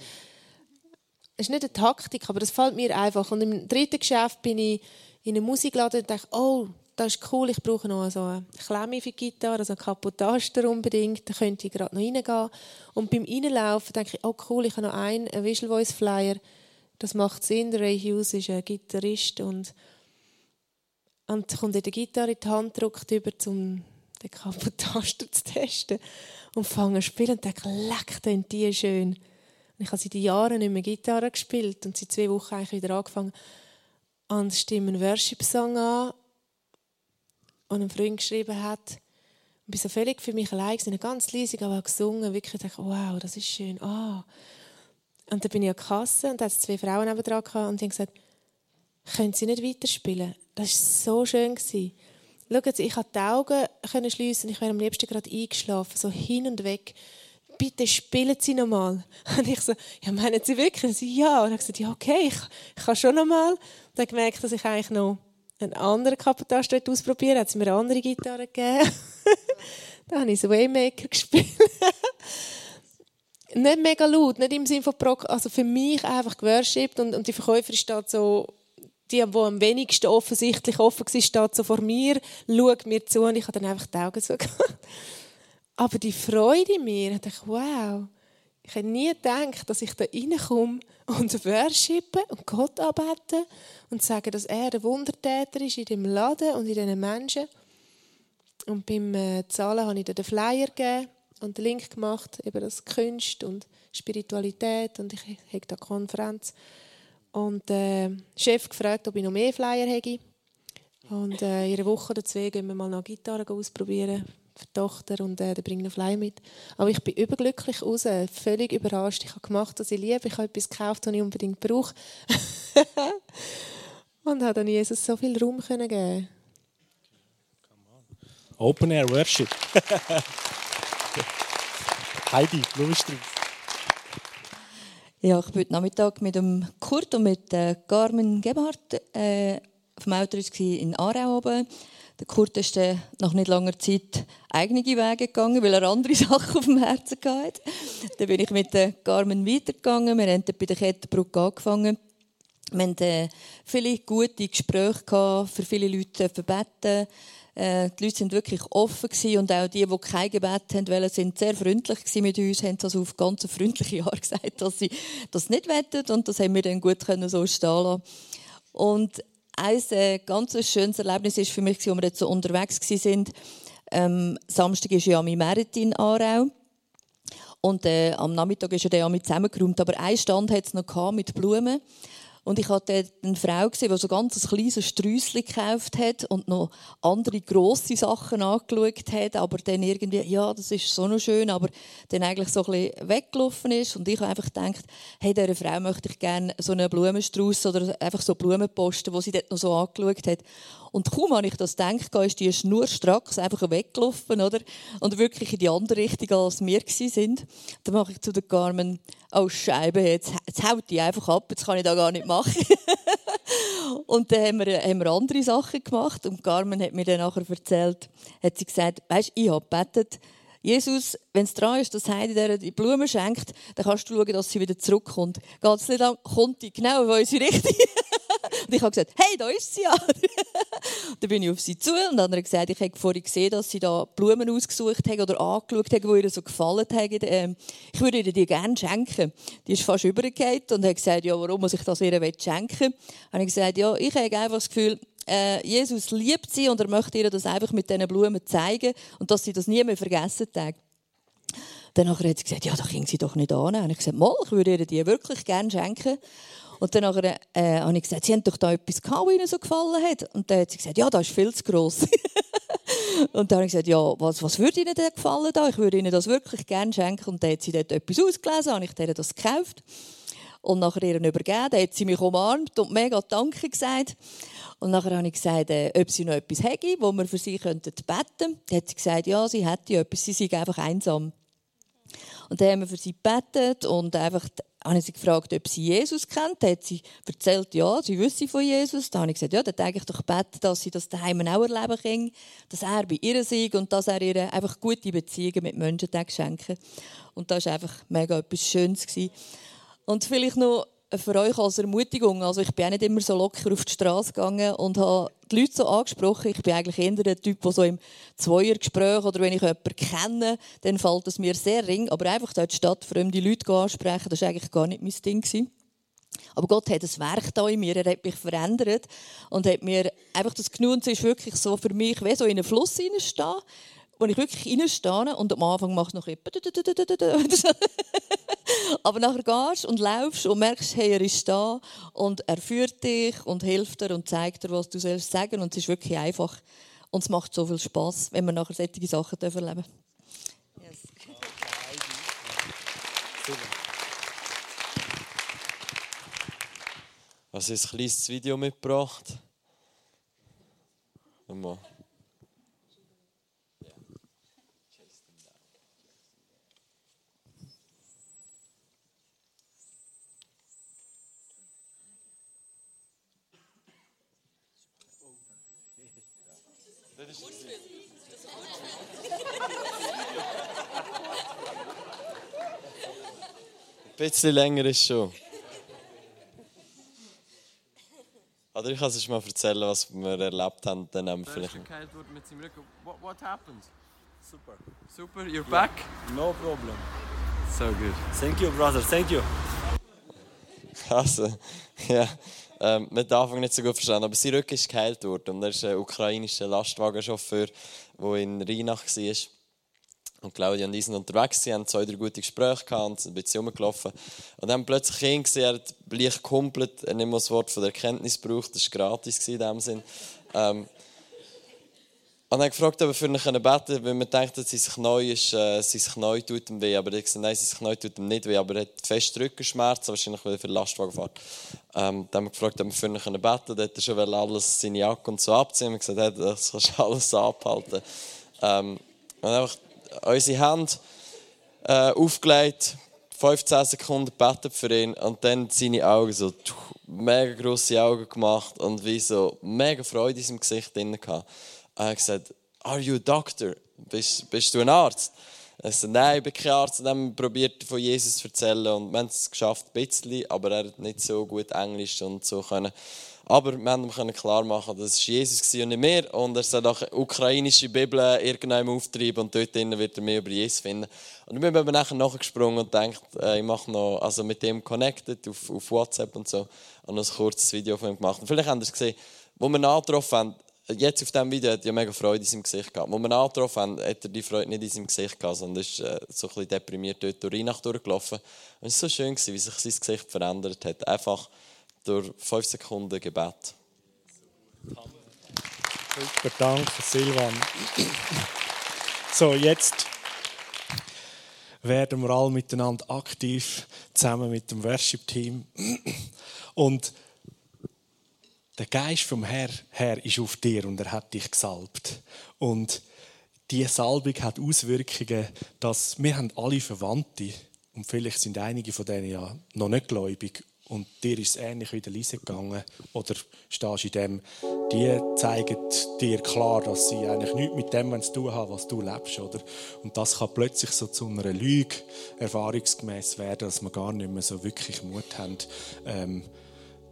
ist nicht eine Taktik, aber das fällt mir einfach. Und im dritten Geschäft bin ich in einem Musikladen und dachte, oh, das ist cool, ich brauche noch so eine Klemme für die Gitarre, also einen Kapotaster unbedingt, da könnte ich gerade noch reingehen. Und beim Reinlaufen denke ich, oh cool, ich habe noch einen, Visual Voice Flyer, das macht Sinn, Ray Hughes ist ein Gitarrist und, und kommt die Gitarre in die Hand, drückt über, um den Kapotaster zu testen und fange an zu spielen und denke, leck, die schön. Und ich habe seit Jahren nicht mehr Gitarre gespielt und seit zwei Wochen eigentlich wieder angefangen und stimme einen Worship-Song an und ein Freund geschrieben hat. Und bin so völlig für mich allein gewesen, ganz leise, aber gesungen. Wirklich dachte, wow, das ist schön. Ah. Und dann bin ich an der Kasse und da hatten zwei Frauen neben dran und die gesagt, können Sie nicht weiterspielen? Das war so schön. Gewesen. Schauen Sie, ich konnte die Augen schliessen, ich wäre am liebsten gerade eingeschlafen, so hin und weg. Bitte spielen Sie nochmal. Und ich so, ja, meinen Sie wirklich? Sie, ja. Und ich gesagt, ja, okay, ich, ich kann schon nochmal. Und dann gemerkt, dass ich eigentlich noch einen anderen Kapotage ausprobieren Hat es mir eine andere Gitarre gegeben. da habe ich so Waymaker gespielt. nicht mega laut, nicht im Sinne von Pro also für mich einfach geworshipped und, und die Verkäuferin steht so, die, die am wenigsten offensichtlich offen war, steht so vor mir, schaut mir zu und ich habe dann einfach die Augen zugemacht. Aber die Freude in mir, ich dachte, wow, ich hätte nie gedacht, dass ich da reinkomme und worshipe und Gott arbeite und sage, dass er der Wundertäter ist in dem Laden und in diesen Menschen. Und beim äh, Zahlen habe ich dann den Flyer gegeben und den Link gemacht, über das Kunst und Spiritualität und ich habe da Konferenz. Und äh, der Chef gefragt, ob ich noch mehr Flyer hätte. Und äh, in einer Woche oder zwei gehen wir mal noch Gitarre ausprobieren die Tochter und äh, dann bringe einen Fly mit. Aber ich bin überglücklich raus, völlig überrascht. Ich habe gemacht, was ich liebe. Ich habe etwas gekauft, was ich unbedingt brauche. und habe dann Jesus so viel Raum können geben. Open Air Worship. Heidi, du bist drin. Ja, ich bin heute Nachmittag mit dem Kurt und mit äh, Carmen Gebhardt äh, dem Auto in Aarau oben. Der Kurt ist dann nach nicht langer Zeit eigene Wege gegangen, weil er andere Sachen auf dem Herzen hatte. Dann bin ich mit der Carmen weitergegangen. Wir haben bei der Kettenbrücke angefangen. Wir hatten äh, viele gute Gespräche gehabt, für viele Leute beten. Äh, die Leute sind wirklich offen und auch die, die kein Gebet haben wollen, sind sehr freundlich mit uns, haben also auf ganz freundliche Art gesagt, dass sie das nicht wettet und das haben wir dann gut so stehen lassen. Und ein äh, ganz schönes Erlebnis ist für mich, als wir jetzt so unterwegs waren. Ähm, Samstag ist ja mein Merit in Aarau. Und äh, am Nachmittag ist er dann mit zusammengeräumt. Aber ein Stand hat es noch mit Blumen. Und ich hatte eine Frau gesehen, die so ganz ein kleines Sträußchen gekauft hat und noch andere grosse Sachen angeschaut hat, aber dann irgendwie, ja, das ist so noch schön, aber dann eigentlich so ein bisschen weggelaufen ist. Und ich habe einfach gedacht, hey, dieser Frau möchte ich gerne so einen Blumenstrauß oder einfach so Blumen posten, die sie dort noch so angeschaut hat. Und kaum habe ich das gedacht, ist die schnurstracks einfach weggelaufen, oder? Und wirklich in die andere Richtung, als wir sind. Dann mache ich zu der Carmen, oh Scheibe, jetzt, jetzt haut die einfach ab, jetzt kann ich das gar nicht machen. und dann haben wir, haben wir andere Sachen gemacht. Und Carmen hat mir dann nachher erzählt, hat sie gesagt, weißt, ich habe gebetet, Jesus, wenn es dran ist, dass Heidi dir die Blumen schenkt, dann kannst du schauen, dass sie wieder zurückkommt. Geht es nicht lang, kommt die genau in unsere Richtung. Und ich habe gesagt, hey, da ist sie ja. dann bin ich auf sie zu und dann hat er gesagt, ich habe vorhin gesehen, dass sie da Blumen ausgesucht haben oder angeschaut haben, die ihr so gefallen haben. Ähm, ich würde ihr die gerne schenken. Die ist fast übergegangen und hat gesagt, ja, warum muss ich das ihr schenken? Dann habe ich gesagt, ja, ich habe einfach das Gefühl, äh, Jesus liebt sie und er möchte ihr das einfach mit diesen Blumen zeigen und dass sie das nie mehr vergessen hat. Dann hat sie gesagt, ja, da ging sie doch nicht an. Und ich gesagt, mal, ich würde ihr die wirklich gerne schenken. Und dann äh, habe ich gesagt, sie haben doch da etwas gehabt, was ihnen so gefallen hat. Und dann hat sie gesagt, ja, das ist viel zu gross. und dann habe ich gesagt, ja, was, was würde ihnen denn gefallen da? Ich würde ihnen das wirklich gerne schenken. Und dann hat sie dort etwas ausgelesen, habe ich ihr das gekauft. Und nachher ihr übergeben. Dann hat sie mich umarmt und mega Danke gesagt. Und nachher habe ich gesagt, äh, ob sie noch etwas hätte, wo wir für sie beten könnten. Dann hat sie gesagt, ja, sie hätte etwas, sie sei einfach einsam. Und dann haben wir für sie gebetet und einfach habe ich sie gefragt, ob sie Jesus kennt. Dann hat sie erzählt, ja, sie wüsste von Jesus. Dann habe ich gesagt, ja, dann denke ich doch beten, dass sie das daheim auch erleben kann, dass er bei ihr sei und dass er ihr einfach gute Beziehungen mit Menschen schenken Und das war einfach mega etwas Schönes. Und vielleicht noch für euch als Ermutigung. Also ich bin auch nicht immer so locker auf die Straße gegangen und habe die Leute so angesprochen. Ich bin eigentlich eher der Typ, der so im Zweiergespräch oder wenn ich jemanden kenne, dann fällt es mir sehr ring. Aber einfach dort Stadt fremde Leute ansprechen, das war eigentlich gar nicht mein Ding. Aber Gott hat ein Werk da in mir, er hat mich verändert und hat mir einfach das genug. ist wirklich so für mich, wie so in einen Fluss hineinstehen wo ich wirklich reinstehe und am Anfang macht es noch etwas. Aber nachher gehst und laufst und merkst, hey, er ist da und er führt dich und hilft dir und zeigt dir, was du sollst sagen. Und es ist wirklich einfach. Und es macht so viel Spaß, wenn wir nachher solche Sachen erleben dürfen. Yes. Also ein kleines Video mitgebracht. Mal. Bisschen länger ist schon. Oder ich kann es mal erzählen, was wir erlebt haben. Dann haben wir vielleicht... What, what happened? Super. Super, you're back? No problem. So good. Thank you, brother. Thank you. Also, ja, ähm, mit am Anfang nicht so gut verstanden, aber sein Rücken ist geheilt worden und er ist ein ukrainischer Lastwagenchauffeur, der in Rheinach war. Und Claudia und ich sind unterwegs, sie haben zwei, drei gute Gespräche gehabt sind ein bisschen rumgelaufen. Und dann plötzlich ihn gesehen, er hat leicht kumpelt, er nicht mal das Wort von der Erkenntnis gebraucht, das war gratis in dem Sinn. Ähm, und dann gefragt, ob wir für ihn beten können, weil man denkt, dass sein Knie, ist, äh, sein Knie tut ihm weh. Aber er hat gesagt, nein, sein Knie tut ihm nicht weh, aber er hat fest Rückenschmerzen, wahrscheinlich weil er für Lastwagenfahrt. Ähm, dann haben wir gefragt, ob wir für ihn beten können. Dann hat er schon alles, seine Jacke und so abziehen. Wir haben gesagt, hey, das kannst du alles abhalten. Ähm, und einfach unsere Hand äh, aufgelegt, 15 Sekunden gebetet für ihn und dann seine Augen so mega grosse Augen gemacht und wie so mega Freude in seinem Gesicht drin gehabt. Er hat gesagt, are you a doctor? Bist, bist du ein Arzt? Er sagt, nein, ich bin kein Arzt. Und dann probiert von Jesus zu erzählen und wir haben es geschafft, ein bisschen, aber er hat nicht so gut Englisch und so können aber wir haben ihm klar machen, dass es Jesus war und nicht mehr. Und er soll auch ukrainische Bibel irgendwann auftreiben und dort wird er mehr über Jesus finden. Und ich bin eben nachher nachgesprungen und denkt, äh, ich mache noch, also mit dem connected auf, auf WhatsApp und so, und noch ein kurzes Video von ihm gemacht. Und vielleicht habt ihr es gesehen, wo wir ihn angetroffen haben, jetzt auf diesem Video hat er mega Freude in seinem Gesicht gehabt. Wo wir ihn angetroffen haben, hat er die Freude nicht in seinem Gesicht gehabt, sondern ist äh, so ein bisschen deprimiert dort durch Weihnachten durchgelaufen. Und es war so schön, wie sich sein Gesicht verändert hat. Einfach durch fünf Sekunden Gebet. Super, danke Silvan. So, jetzt werden wir alle miteinander aktiv, zusammen mit dem Worship-Team. Und der Geist vom Herr, Herr ist auf dir und er hat dich gesalbt. Und diese Salbung hat Auswirkungen, dass wir haben alle Verwandte und vielleicht sind einige von denen ja noch nicht gläubig und dir ist es ähnlich wie der Lise gegangen oder stehst in dem, die zeigen dir klar, dass sie eigentlich nichts mit dem zu tun haben, was du lebst. Oder? Und das kann plötzlich so zu einer Lüge erfahrungsgemäß werden, dass wir gar nicht mehr so wirklich Mut haben, ähm,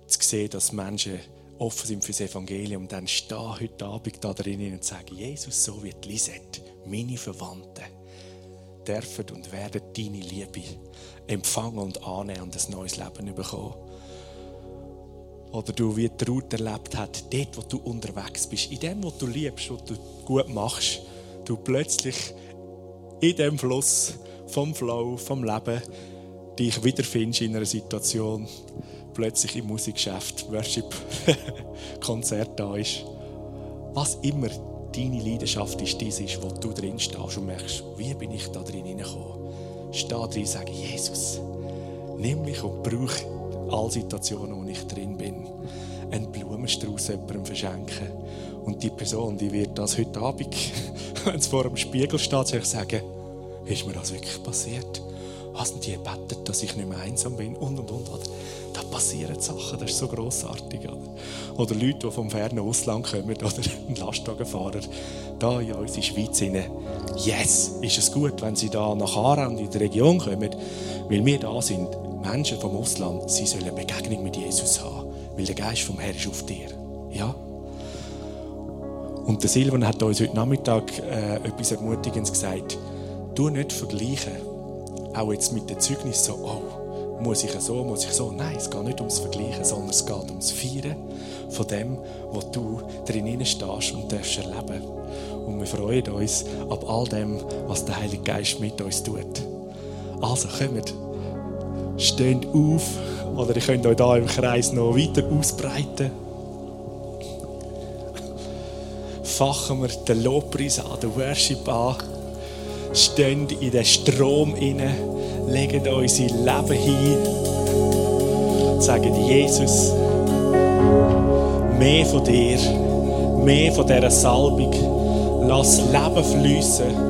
zu sehen, dass Menschen offen sind für das Evangelium und dann stehen heute Abend da drinnen und sagen, Jesus, so wird Lisette, meine Verwandten, dürfen und werden deine Liebe empfangen und annehmen und ein neues Leben bekommen. Oder du, wie die Ruth erlebt hat, dort, wo du unterwegs bist, in dem, was du liebst, was du gut machst, du plötzlich in dem Fluss vom Flow, vom Leben, dich wiederfindest in einer Situation, plötzlich im Musikgeschäft, Worship, Konzert da ist. Was immer deine Leidenschaft ist, das wo du drin stehst und merkst, wie bin ich da drin hineingekommen. Steh drin und sage, Jesus, nimm mich und brauche alle Situationen, wo ich drin bin. Einen Blumenstrauß jemandem verschenken. Und die Person, die wird das heute Abend, wenn es vor dem Spiegel steht, sagen, ist mir das wirklich passiert? Hast die gebetet, dass ich nicht mehr einsam bin? Und, und, und. Oder, da passieren Sachen, das ist so grossartig. Oder, oder Leute, die vom fernen Ausland kommen, oder ein Lastwagenfahrer, da in unsere Schweiz hinein. Yes, ist es gut, wenn sie da nach Aarau und in die Region kommen, weil wir da sind, Menschen vom Ausland, sie sollen eine Begegnung mit Jesus haben, weil der Geist vom Herrn ist auf dir. Ja? Und der Silvan hat uns heute Nachmittag äh, etwas Ermutigendes gesagt. Du nicht vergleichen, auch jetzt mit den Zeugnissen so, oh, muss ich so, muss ich so. Nein, es geht nicht ums Vergleichen, sondern es geht ums Feiern von dem, was du drin stehst und darfst erleben. Und wir freuen uns ab all dem, was der Heilige Geist mit uns tut. Also kommt, steht auf, oder ihr könnt euch da im Kreis noch weiter ausbreiten. Fachen wir den Lobpreis an, den Worship an stehen in den Strom inne, legen unser Leben hin, sagen Jesus, mehr von dir, mehr von dieser Salbung, lass Leben fließen,